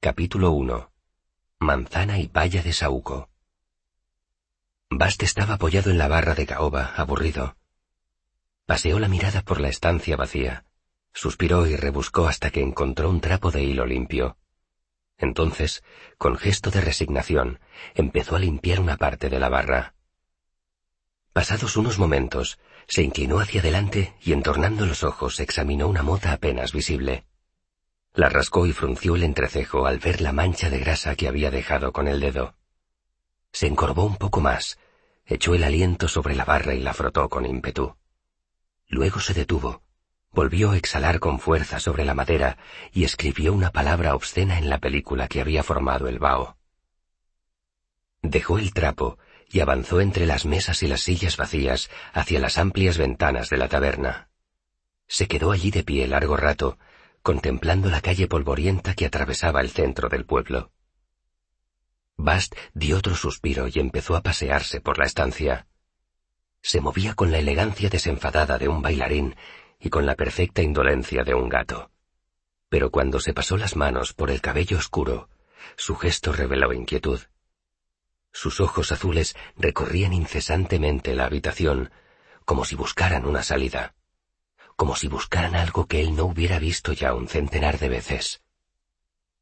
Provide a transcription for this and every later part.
Capítulo 1. Manzana y paya de Saúco. Bast estaba apoyado en la barra de caoba, aburrido. Paseó la mirada por la estancia vacía, suspiró y rebuscó hasta que encontró un trapo de hilo limpio. Entonces, con gesto de resignación, empezó a limpiar una parte de la barra. Pasados unos momentos, se inclinó hacia adelante y entornando los ojos examinó una mota apenas visible. La rascó y frunció el entrecejo al ver la mancha de grasa que había dejado con el dedo. Se encorvó un poco más, echó el aliento sobre la barra y la frotó con ímpetu. Luego se detuvo, volvió a exhalar con fuerza sobre la madera y escribió una palabra obscena en la película que había formado el vaho. Dejó el trapo y avanzó entre las mesas y las sillas vacías hacia las amplias ventanas de la taberna. Se quedó allí de pie largo rato, contemplando la calle polvorienta que atravesaba el centro del pueblo. Bast dio otro suspiro y empezó a pasearse por la estancia. Se movía con la elegancia desenfadada de un bailarín y con la perfecta indolencia de un gato. Pero cuando se pasó las manos por el cabello oscuro, su gesto reveló inquietud. Sus ojos azules recorrían incesantemente la habitación, como si buscaran una salida, como si buscaran algo que él no hubiera visto ya un centenar de veces.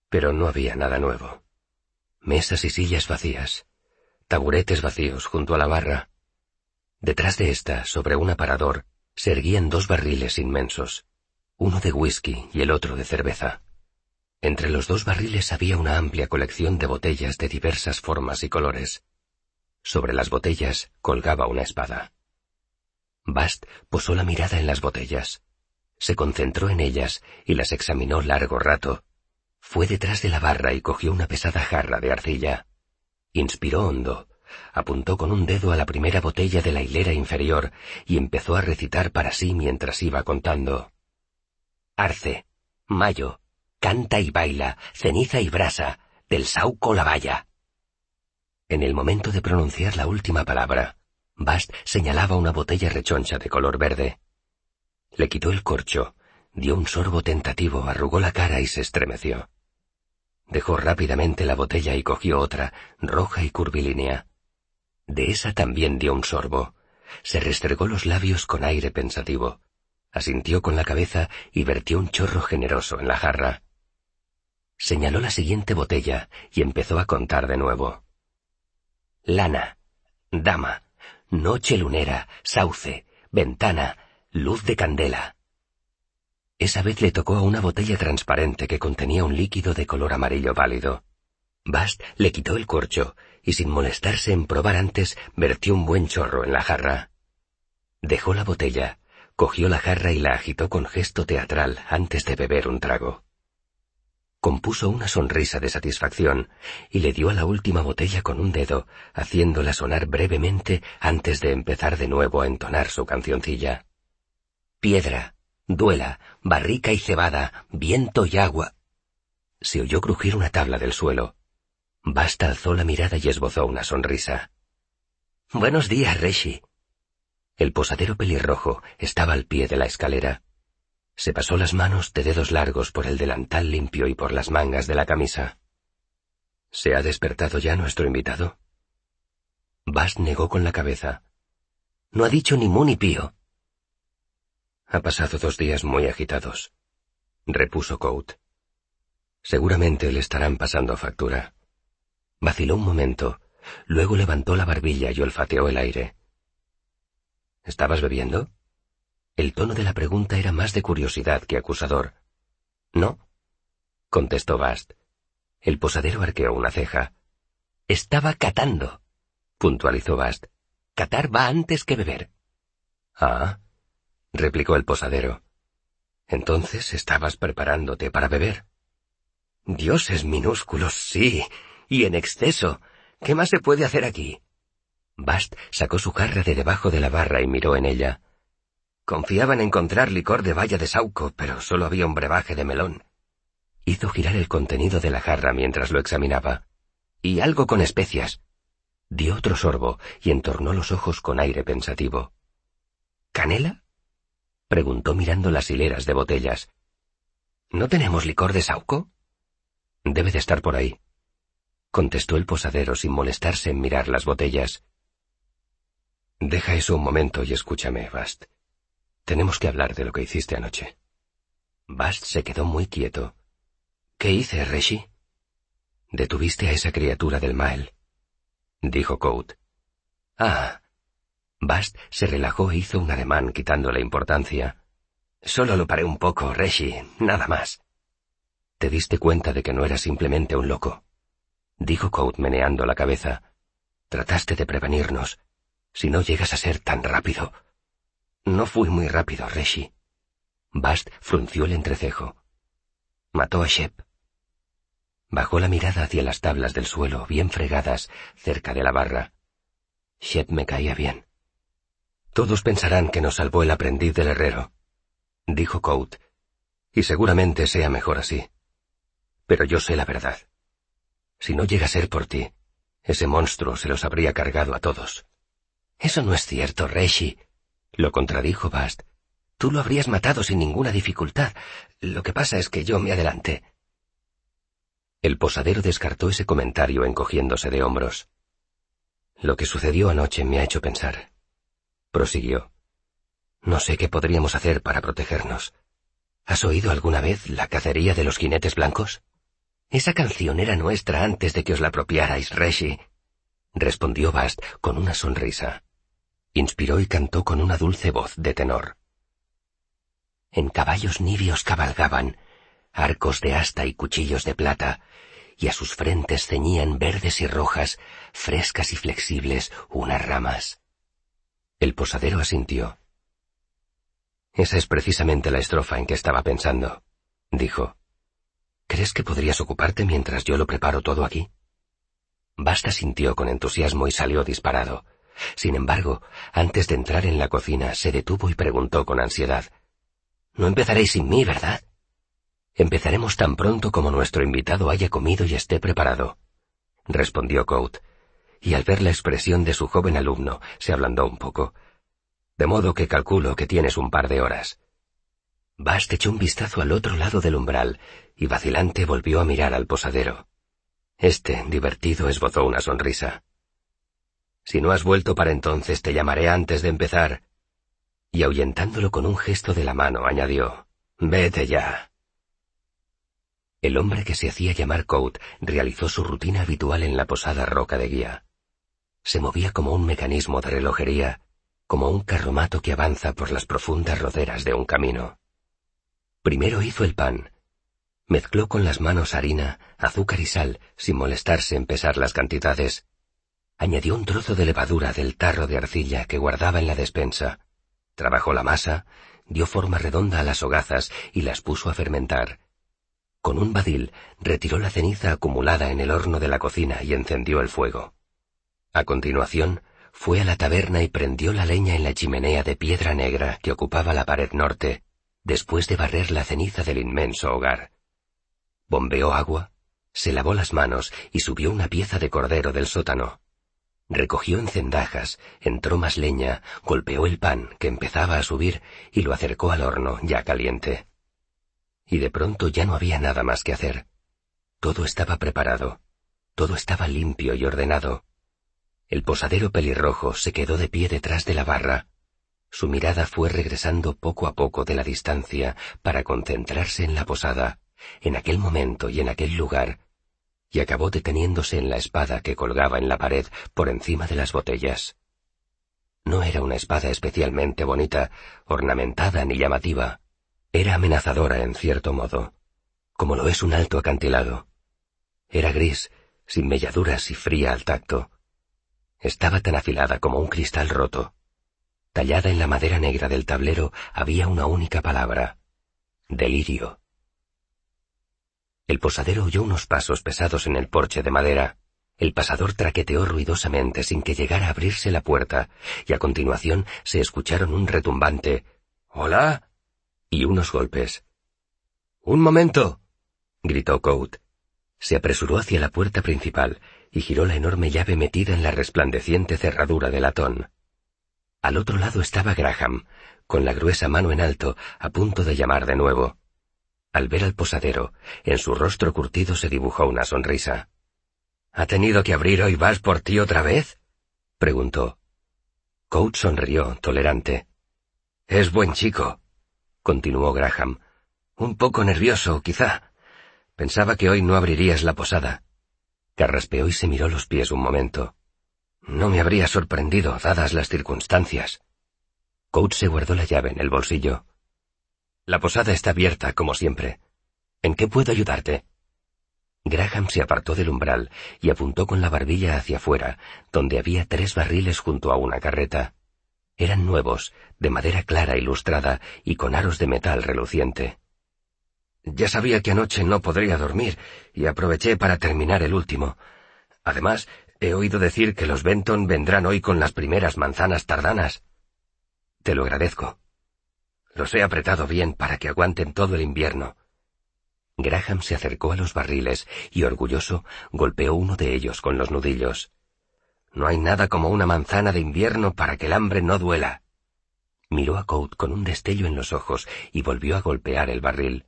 Pero no había nada nuevo. Mesas y sillas vacías, taburetes vacíos junto a la barra. Detrás de ésta, sobre un aparador, se erguían dos barriles inmensos, uno de whisky y el otro de cerveza. Entre los dos barriles había una amplia colección de botellas de diversas formas y colores. Sobre las botellas colgaba una espada. Bast posó la mirada en las botellas. Se concentró en ellas y las examinó largo rato. Fue detrás de la barra y cogió una pesada jarra de arcilla. Inspiró hondo, apuntó con un dedo a la primera botella de la hilera inferior y empezó a recitar para sí mientras iba contando. Arce, mayo, canta y baila, ceniza y brasa, del sauco la valla. En el momento de pronunciar la última palabra, Bast señalaba una botella rechoncha de color verde. Le quitó el corcho, dio un sorbo tentativo, arrugó la cara y se estremeció. Dejó rápidamente la botella y cogió otra, roja y curvilínea. De esa también dio un sorbo. Se restregó los labios con aire pensativo. Asintió con la cabeza y vertió un chorro generoso en la jarra. Señaló la siguiente botella y empezó a contar de nuevo. Lana, dama, noche lunera, sauce, ventana, luz de candela. Esa vez le tocó a una botella transparente que contenía un líquido de color amarillo pálido. Bast le quitó el corcho y sin molestarse en probar antes vertió un buen chorro en la jarra. Dejó la botella, cogió la jarra y la agitó con gesto teatral antes de beber un trago. Compuso una sonrisa de satisfacción y le dio a la última botella con un dedo, haciéndola sonar brevemente antes de empezar de nuevo a entonar su cancioncilla. Piedra, duela, barrica y cebada, viento y agua. Se oyó crujir una tabla del suelo. Basta alzó la mirada y esbozó una sonrisa. Buenos días, Reshi. El posadero pelirrojo estaba al pie de la escalera. Se pasó las manos de dedos largos por el delantal limpio y por las mangas de la camisa. ¿Se ha despertado ya nuestro invitado? Bast negó con la cabeza. No ha dicho ni mu ni pío. Ha pasado dos días muy agitados, repuso Coat. Seguramente le estarán pasando factura. Vaciló un momento, luego levantó la barbilla y olfateó el aire. ¿Estabas bebiendo? El tono de la pregunta era más de curiosidad que acusador. No, contestó Bast. El posadero arqueó una ceja. Estaba catando, puntualizó Bast. Catar va antes que beber. Ah, replicó el posadero. Entonces estabas preparándote para beber. Dioses minúsculos, sí, y en exceso. ¿Qué más se puede hacer aquí? Bast sacó su jarra de debajo de la barra y miró en ella. Confiaba en encontrar licor de valla de sauco, pero solo había un brebaje de melón. Hizo girar el contenido de la jarra mientras lo examinaba. Y algo con especias. Dio otro sorbo y entornó los ojos con aire pensativo. ¿Canela? preguntó mirando las hileras de botellas. ¿No tenemos licor de sauco? Debe de estar por ahí, contestó el posadero sin molestarse en mirar las botellas. Deja eso un momento y escúchame, Bast. Tenemos que hablar de lo que hiciste anoche. Bast se quedó muy quieto. ¿Qué hice, Reshi? Detuviste a esa criatura del Mael, dijo Coat. Ah. Bast se relajó e hizo un ademán quitando la importancia. Solo lo paré un poco, Reshi, nada más. Te diste cuenta de que no era simplemente un loco, dijo Coat meneando la cabeza. Trataste de prevenirnos. Si no llegas a ser tan rápido. No fui muy rápido, Reshi. Bast frunció el entrecejo. Mató a Shep. Bajó la mirada hacia las tablas del suelo, bien fregadas, cerca de la barra. Shep me caía bien. Todos pensarán que nos salvó el aprendiz del herrero, dijo Coat, y seguramente sea mejor así. Pero yo sé la verdad. Si no llega a ser por ti, ese monstruo se los habría cargado a todos. Eso no es cierto, Reshi, lo contradijo Bast. Tú lo habrías matado sin ninguna dificultad. Lo que pasa es que yo me adelanté. El posadero descartó ese comentario encogiéndose de hombros. Lo que sucedió anoche me ha hecho pensar. Prosiguió. No sé qué podríamos hacer para protegernos. ¿Has oído alguna vez la cacería de los jinetes blancos? Esa canción era nuestra antes de que os la apropiarais, Reshi, respondió Bast con una sonrisa. Inspiró y cantó con una dulce voz de tenor. En caballos nibios cabalgaban, arcos de asta y cuchillos de plata, y a sus frentes ceñían verdes y rojas, frescas y flexibles, unas ramas. El posadero asintió. Esa es precisamente la estrofa en que estaba pensando, dijo. ¿Crees que podrías ocuparte mientras yo lo preparo todo aquí? Basta sintió con entusiasmo y salió disparado. Sin embargo, antes de entrar en la cocina, se detuvo y preguntó con ansiedad. No empezaréis sin mí, ¿verdad? Empezaremos tan pronto como nuestro invitado haya comido y esté preparado, respondió Coat, y al ver la expresión de su joven alumno, se ablandó un poco. De modo que calculo que tienes un par de horas. Bast echó un vistazo al otro lado del umbral y vacilante volvió a mirar al posadero. Este, divertido, esbozó una sonrisa. Si no has vuelto para entonces, te llamaré antes de empezar. Y ahuyentándolo con un gesto de la mano, añadió, Vete ya. El hombre que se hacía llamar Coat realizó su rutina habitual en la posada roca de guía. Se movía como un mecanismo de relojería, como un carromato que avanza por las profundas roderas de un camino. Primero hizo el pan. Mezcló con las manos harina, azúcar y sal, sin molestarse en pesar las cantidades. Añadió un trozo de levadura del tarro de arcilla que guardaba en la despensa. Trabajó la masa, dio forma redonda a las hogazas y las puso a fermentar. Con un badil retiró la ceniza acumulada en el horno de la cocina y encendió el fuego. A continuación, fue a la taberna y prendió la leña en la chimenea de piedra negra que ocupaba la pared norte, después de barrer la ceniza del inmenso hogar. Bombeó agua, se lavó las manos y subió una pieza de cordero del sótano. Recogió encendajas, entró más leña, golpeó el pan, que empezaba a subir, y lo acercó al horno, ya caliente. Y de pronto ya no había nada más que hacer. Todo estaba preparado, todo estaba limpio y ordenado. El posadero pelirrojo se quedó de pie detrás de la barra, su mirada fue regresando poco a poco de la distancia para concentrarse en la posada, en aquel momento y en aquel lugar, y acabó deteniéndose en la espada que colgaba en la pared por encima de las botellas. No era una espada especialmente bonita, ornamentada ni llamativa. Era amenazadora en cierto modo, como lo es un alto acantilado. Era gris, sin melladuras y fría al tacto. Estaba tan afilada como un cristal roto. Tallada en la madera negra del tablero había una única palabra. Delirio. El posadero oyó unos pasos pesados en el porche de madera. El pasador traqueteó ruidosamente sin que llegara a abrirse la puerta, y a continuación se escucharon un retumbante Hola y unos golpes. Un momento. gritó Coat. Se apresuró hacia la puerta principal y giró la enorme llave metida en la resplandeciente cerradura de latón. Al otro lado estaba Graham, con la gruesa mano en alto, a punto de llamar de nuevo. Al ver al posadero, en su rostro curtido se dibujó una sonrisa. ¿Ha tenido que abrir hoy vas por ti otra vez? preguntó. Coach sonrió, tolerante. Es buen chico, continuó Graham. Un poco nervioso, quizá. Pensaba que hoy no abrirías la posada. Carraspeó y se miró los pies un momento. No me habría sorprendido, dadas las circunstancias. Coach se guardó la llave en el bolsillo. La posada está abierta, como siempre. ¿En qué puedo ayudarte? Graham se apartó del umbral y apuntó con la barbilla hacia afuera, donde había tres barriles junto a una carreta. Eran nuevos, de madera clara y lustrada y con aros de metal reluciente. Ya sabía que anoche no podría dormir y aproveché para terminar el último. Además, he oído decir que los Benton vendrán hoy con las primeras manzanas tardanas. Te lo agradezco. Los he apretado bien para que aguanten todo el invierno. Graham se acercó a los barriles y, orgulloso, golpeó uno de ellos con los nudillos. No hay nada como una manzana de invierno para que el hambre no duela. Miró a Coat con un destello en los ojos y volvió a golpear el barril.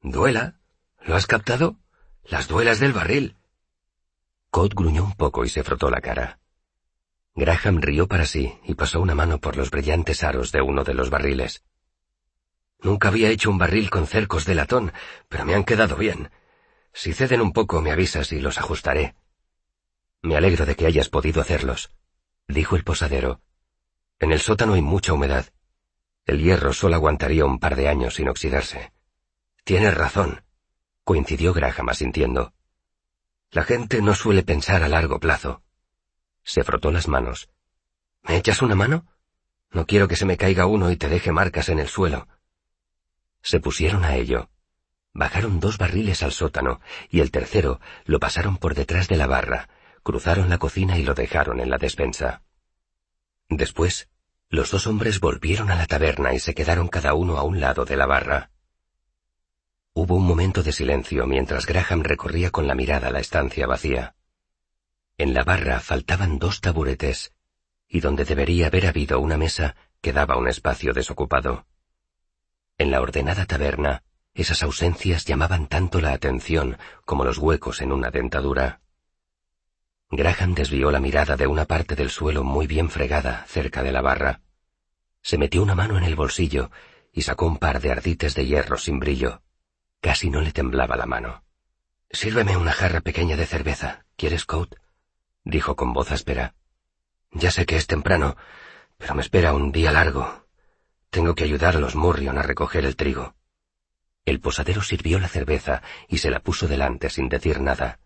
¿Duela? ¿Lo has captado? Las duelas del barril. Coat gruñó un poco y se frotó la cara. Graham rió para sí y pasó una mano por los brillantes aros de uno de los barriles. Nunca había hecho un barril con cercos de latón, pero me han quedado bien. Si ceden un poco, me avisas y los ajustaré. Me alegro de que hayas podido hacerlos, dijo el posadero. En el sótano hay mucha humedad. El hierro solo aguantaría un par de años sin oxidarse. Tienes razón, coincidió Graham asintiendo. La gente no suele pensar a largo plazo. Se frotó las manos. ¿Me echas una mano? No quiero que se me caiga uno y te deje marcas en el suelo. Se pusieron a ello. Bajaron dos barriles al sótano y el tercero lo pasaron por detrás de la barra, cruzaron la cocina y lo dejaron en la despensa. Después, los dos hombres volvieron a la taberna y se quedaron cada uno a un lado de la barra. Hubo un momento de silencio mientras Graham recorría con la mirada la estancia vacía. En la barra faltaban dos taburetes, y donde debería haber habido una mesa quedaba un espacio desocupado. En la ordenada taberna, esas ausencias llamaban tanto la atención como los huecos en una dentadura. Graham desvió la mirada de una parte del suelo muy bien fregada cerca de la barra. Se metió una mano en el bolsillo y sacó un par de ardites de hierro sin brillo. Casi no le temblaba la mano. Sírveme una jarra pequeña de cerveza. ¿Quieres, Coat? dijo con voz áspera. Ya sé que es temprano, pero me espera un día largo tengo que ayudar a los Murrion a recoger el trigo. El posadero sirvió la cerveza y se la puso delante sin decir nada.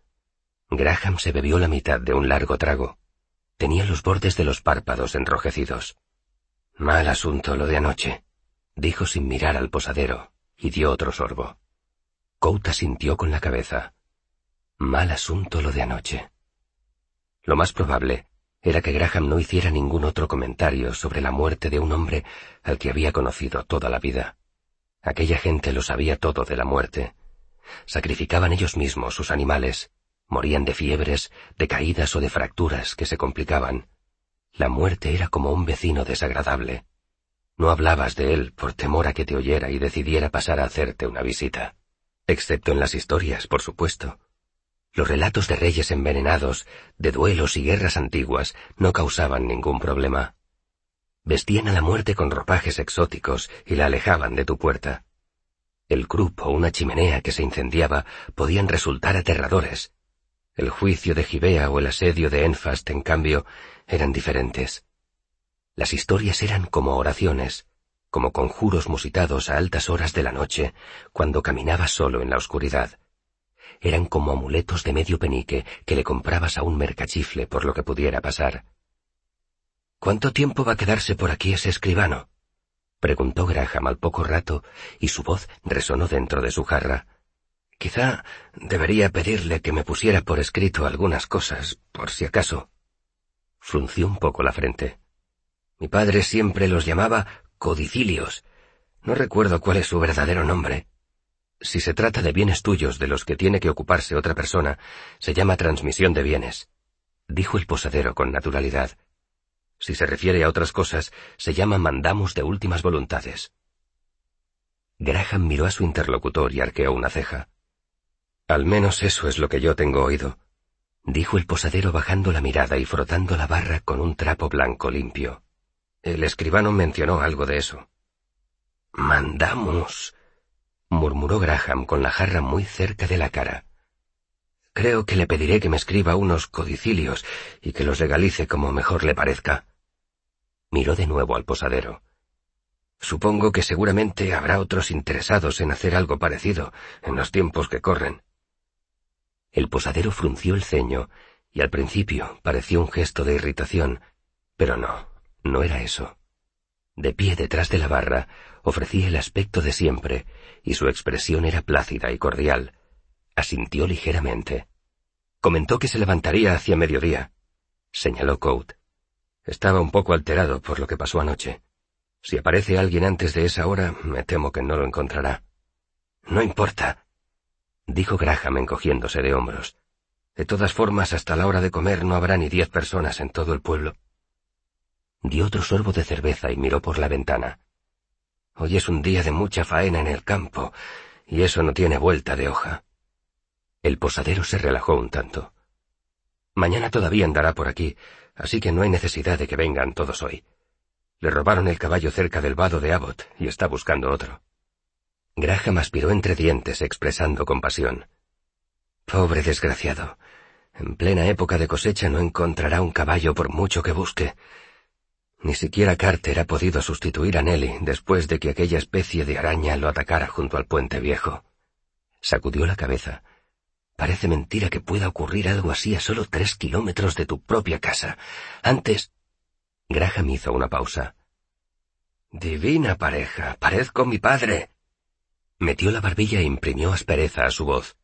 Graham se bebió la mitad de un largo trago. Tenía los bordes de los párpados enrojecidos. Mal asunto lo de anoche, dijo sin mirar al posadero, y dio otro sorbo. Couta sintió con la cabeza. Mal asunto lo de anoche. Lo más probable era que Graham no hiciera ningún otro comentario sobre la muerte de un hombre al que había conocido toda la vida. Aquella gente lo sabía todo de la muerte. Sacrificaban ellos mismos sus animales, morían de fiebres, de caídas o de fracturas que se complicaban. La muerte era como un vecino desagradable. No hablabas de él por temor a que te oyera y decidiera pasar a hacerte una visita. Excepto en las historias, por supuesto. Los relatos de reyes envenenados, de duelos y guerras antiguas, no causaban ningún problema. Vestían a la muerte con ropajes exóticos y la alejaban de tu puerta. El crup o una chimenea que se incendiaba podían resultar aterradores. El juicio de Gibea o el asedio de Enfast, en cambio, eran diferentes. Las historias eran como oraciones, como conjuros musitados a altas horas de la noche, cuando caminabas solo en la oscuridad eran como amuletos de medio penique que le comprabas a un mercachifle por lo que pudiera pasar. ¿Cuánto tiempo va a quedarse por aquí ese escribano? preguntó Graham al poco rato, y su voz resonó dentro de su jarra. Quizá debería pedirle que me pusiera por escrito algunas cosas, por si acaso. Frunció un poco la frente. Mi padre siempre los llamaba codicilios. No recuerdo cuál es su verdadero nombre. Si se trata de bienes tuyos de los que tiene que ocuparse otra persona, se llama transmisión de bienes, dijo el posadero con naturalidad. Si se refiere a otras cosas, se llama mandamos de últimas voluntades. Graham miró a su interlocutor y arqueó una ceja. Al menos eso es lo que yo tengo oído, dijo el posadero bajando la mirada y frotando la barra con un trapo blanco limpio. El escribano mencionó algo de eso. Mandamos, murmuró Graham con la jarra muy cerca de la cara. Creo que le pediré que me escriba unos codicilios y que los legalice como mejor le parezca. Miró de nuevo al posadero. Supongo que seguramente habrá otros interesados en hacer algo parecido en los tiempos que corren. El posadero frunció el ceño, y al principio pareció un gesto de irritación, pero no, no era eso. De pie detrás de la barra, ofrecía el aspecto de siempre, y su expresión era plácida y cordial. Asintió ligeramente. Comentó que se levantaría hacia mediodía, señaló Coat. Estaba un poco alterado por lo que pasó anoche. Si aparece alguien antes de esa hora, me temo que no lo encontrará. No importa, dijo Graham encogiéndose de hombros. De todas formas, hasta la hora de comer no habrá ni diez personas en todo el pueblo. Dio otro sorbo de cerveza y miró por la ventana. Hoy es un día de mucha faena en el campo, y eso no tiene vuelta de hoja. El posadero se relajó un tanto. Mañana todavía andará por aquí, así que no hay necesidad de que vengan todos hoy. Le robaron el caballo cerca del vado de Abbott y está buscando otro. Graham aspiró entre dientes expresando compasión. Pobre desgraciado. En plena época de cosecha no encontrará un caballo por mucho que busque. Ni siquiera Carter ha podido sustituir a Nelly después de que aquella especie de araña lo atacara junto al puente viejo. Sacudió la cabeza. Parece mentira que pueda ocurrir algo así a solo tres kilómetros de tu propia casa. Antes. Graham hizo una pausa. Divina pareja. Parezco mi padre. Metió la barbilla e imprimió aspereza a su voz.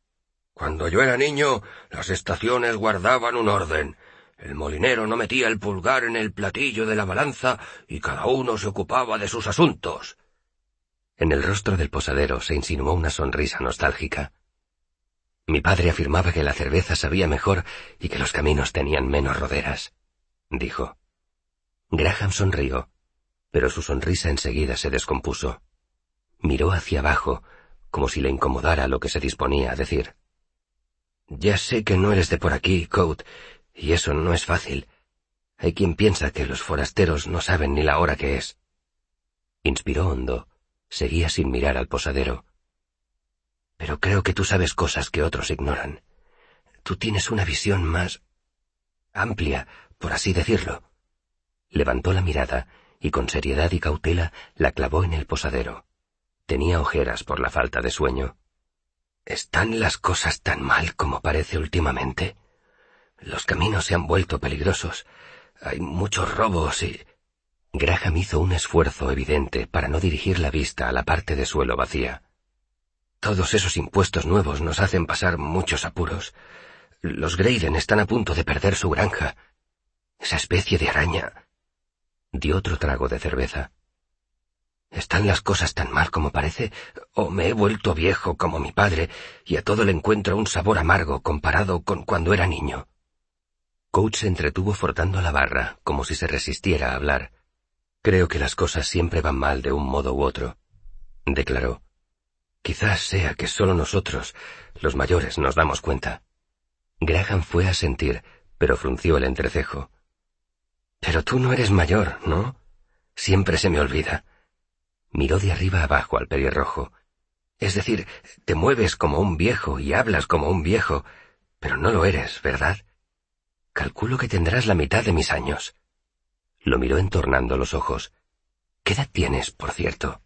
Cuando yo era niño, las estaciones guardaban un orden. El molinero no metía el pulgar en el platillo de la balanza y cada uno se ocupaba de sus asuntos. En el rostro del posadero se insinuó una sonrisa nostálgica. Mi padre afirmaba que la cerveza sabía mejor y que los caminos tenían menos roderas, dijo. Graham sonrió, pero su sonrisa enseguida se descompuso. Miró hacia abajo, como si le incomodara lo que se disponía a decir. Ya sé que no eres de por aquí, Coat, y eso no es fácil. Hay quien piensa que los forasteros no saben ni la hora que es. Inspiró hondo. Seguía sin mirar al posadero. Pero creo que tú sabes cosas que otros ignoran. Tú tienes una visión más amplia, por así decirlo. Levantó la mirada y con seriedad y cautela la clavó en el posadero. Tenía ojeras por la falta de sueño. ¿Están las cosas tan mal como parece últimamente? Los caminos se han vuelto peligrosos. Hay muchos robos y... Graham hizo un esfuerzo evidente para no dirigir la vista a la parte de suelo vacía. Todos esos impuestos nuevos nos hacen pasar muchos apuros. Los Grayden están a punto de perder su granja. Esa especie de araña. Dio otro trago de cerveza. ¿Están las cosas tan mal como parece? ¿O me he vuelto viejo como mi padre y a todo le encuentro un sabor amargo comparado con cuando era niño? Coach se entretuvo frotando la barra, como si se resistiera a hablar. Creo que las cosas siempre van mal de un modo u otro, declaró. Quizás sea que solo nosotros, los mayores, nos damos cuenta. Graham fue a sentir, pero frunció el entrecejo. Pero tú no eres mayor, ¿no? Siempre se me olvida. Miró de arriba abajo al pelirrojo. Es decir, te mueves como un viejo y hablas como un viejo, pero no lo eres, ¿verdad? Calculo que tendrás la mitad de mis años. Lo miró entornando los ojos. ¿Qué edad tienes, por cierto?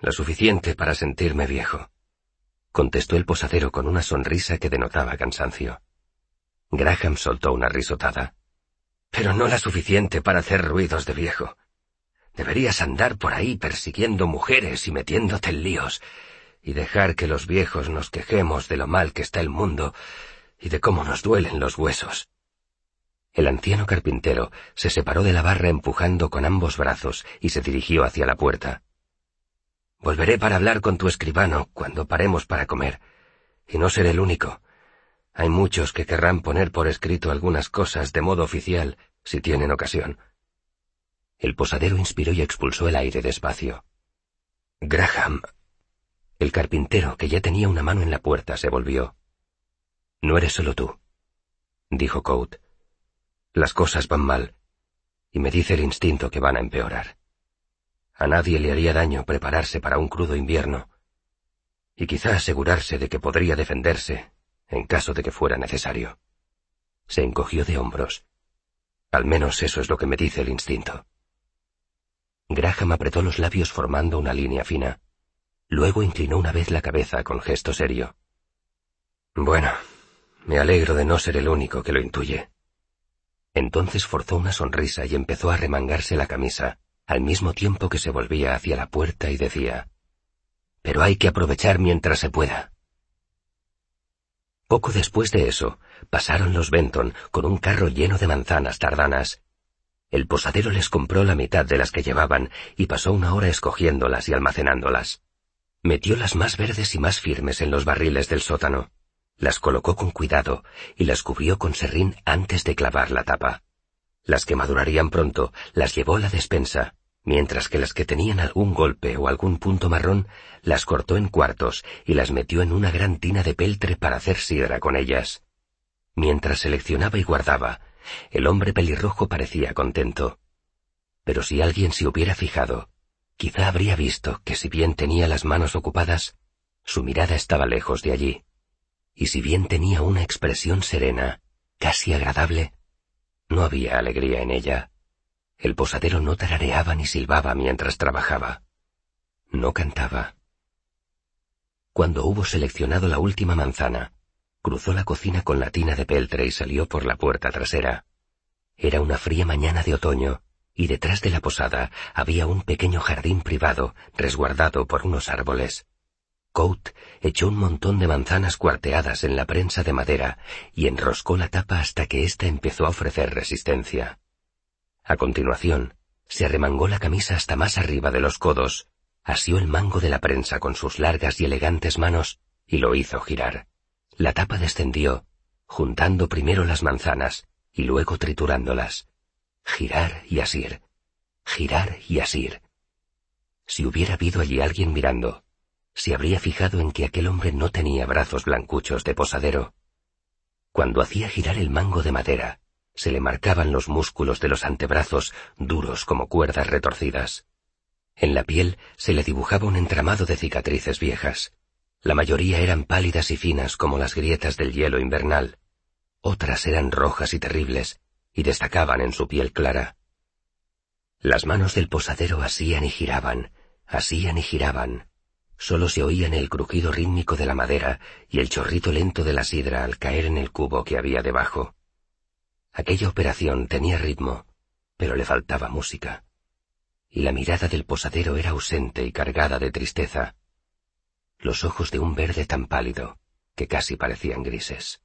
Lo suficiente para sentirme viejo, contestó el posadero con una sonrisa que denotaba cansancio. Graham soltó una risotada. Pero no la suficiente para hacer ruidos de viejo. Deberías andar por ahí persiguiendo mujeres y metiéndote en líos, y dejar que los viejos nos quejemos de lo mal que está el mundo y de cómo nos duelen los huesos. El anciano carpintero se separó de la barra empujando con ambos brazos y se dirigió hacia la puerta. Volveré para hablar con tu escribano cuando paremos para comer, y no seré el único. Hay muchos que querrán poner por escrito algunas cosas de modo oficial, si tienen ocasión. El posadero inspiró y expulsó el aire despacio. Graham. El carpintero, que ya tenía una mano en la puerta, se volvió. No eres solo tú, dijo Coat. Las cosas van mal, y me dice el instinto que van a empeorar. A nadie le haría daño prepararse para un crudo invierno, y quizá asegurarse de que podría defenderse en caso de que fuera necesario. Se encogió de hombros. Al menos eso es lo que me dice el instinto. Graham apretó los labios formando una línea fina. Luego inclinó una vez la cabeza con gesto serio. Bueno, me alegro de no ser el único que lo intuye. Entonces forzó una sonrisa y empezó a remangarse la camisa, al mismo tiempo que se volvía hacia la puerta y decía, Pero hay que aprovechar mientras se pueda. Poco después de eso, pasaron los Benton con un carro lleno de manzanas tardanas. El posadero les compró la mitad de las que llevaban y pasó una hora escogiéndolas y almacenándolas. Metió las más verdes y más firmes en los barriles del sótano. Las colocó con cuidado y las cubrió con serrín antes de clavar la tapa. Las que madurarían pronto las llevó a la despensa, mientras que las que tenían algún golpe o algún punto marrón las cortó en cuartos y las metió en una gran tina de peltre para hacer sidra con ellas. Mientras seleccionaba y guardaba, el hombre pelirrojo parecía contento. Pero si alguien se hubiera fijado, quizá habría visto que si bien tenía las manos ocupadas, su mirada estaba lejos de allí. Y si bien tenía una expresión serena, casi agradable, no había alegría en ella. El posadero no tarareaba ni silbaba mientras trabajaba. No cantaba. Cuando hubo seleccionado la última manzana, cruzó la cocina con la tina de peltre y salió por la puerta trasera. Era una fría mañana de otoño, y detrás de la posada había un pequeño jardín privado resguardado por unos árboles. Coat echó un montón de manzanas cuarteadas en la prensa de madera y enroscó la tapa hasta que ésta empezó a ofrecer resistencia. A continuación, se arremangó la camisa hasta más arriba de los codos, asió el mango de la prensa con sus largas y elegantes manos y lo hizo girar. La tapa descendió, juntando primero las manzanas y luego triturándolas. Girar y asir. Girar y asir. Si hubiera habido allí alguien mirando, se habría fijado en que aquel hombre no tenía brazos blancuchos de posadero. Cuando hacía girar el mango de madera, se le marcaban los músculos de los antebrazos duros como cuerdas retorcidas. En la piel se le dibujaba un entramado de cicatrices viejas. La mayoría eran pálidas y finas como las grietas del hielo invernal. Otras eran rojas y terribles, y destacaban en su piel clara. Las manos del posadero asían y giraban, asían y giraban. Solo se oían el crujido rítmico de la madera y el chorrito lento de la sidra al caer en el cubo que había debajo. Aquella operación tenía ritmo, pero le faltaba música. Y la mirada del posadero era ausente y cargada de tristeza. Los ojos de un verde tan pálido que casi parecían grises.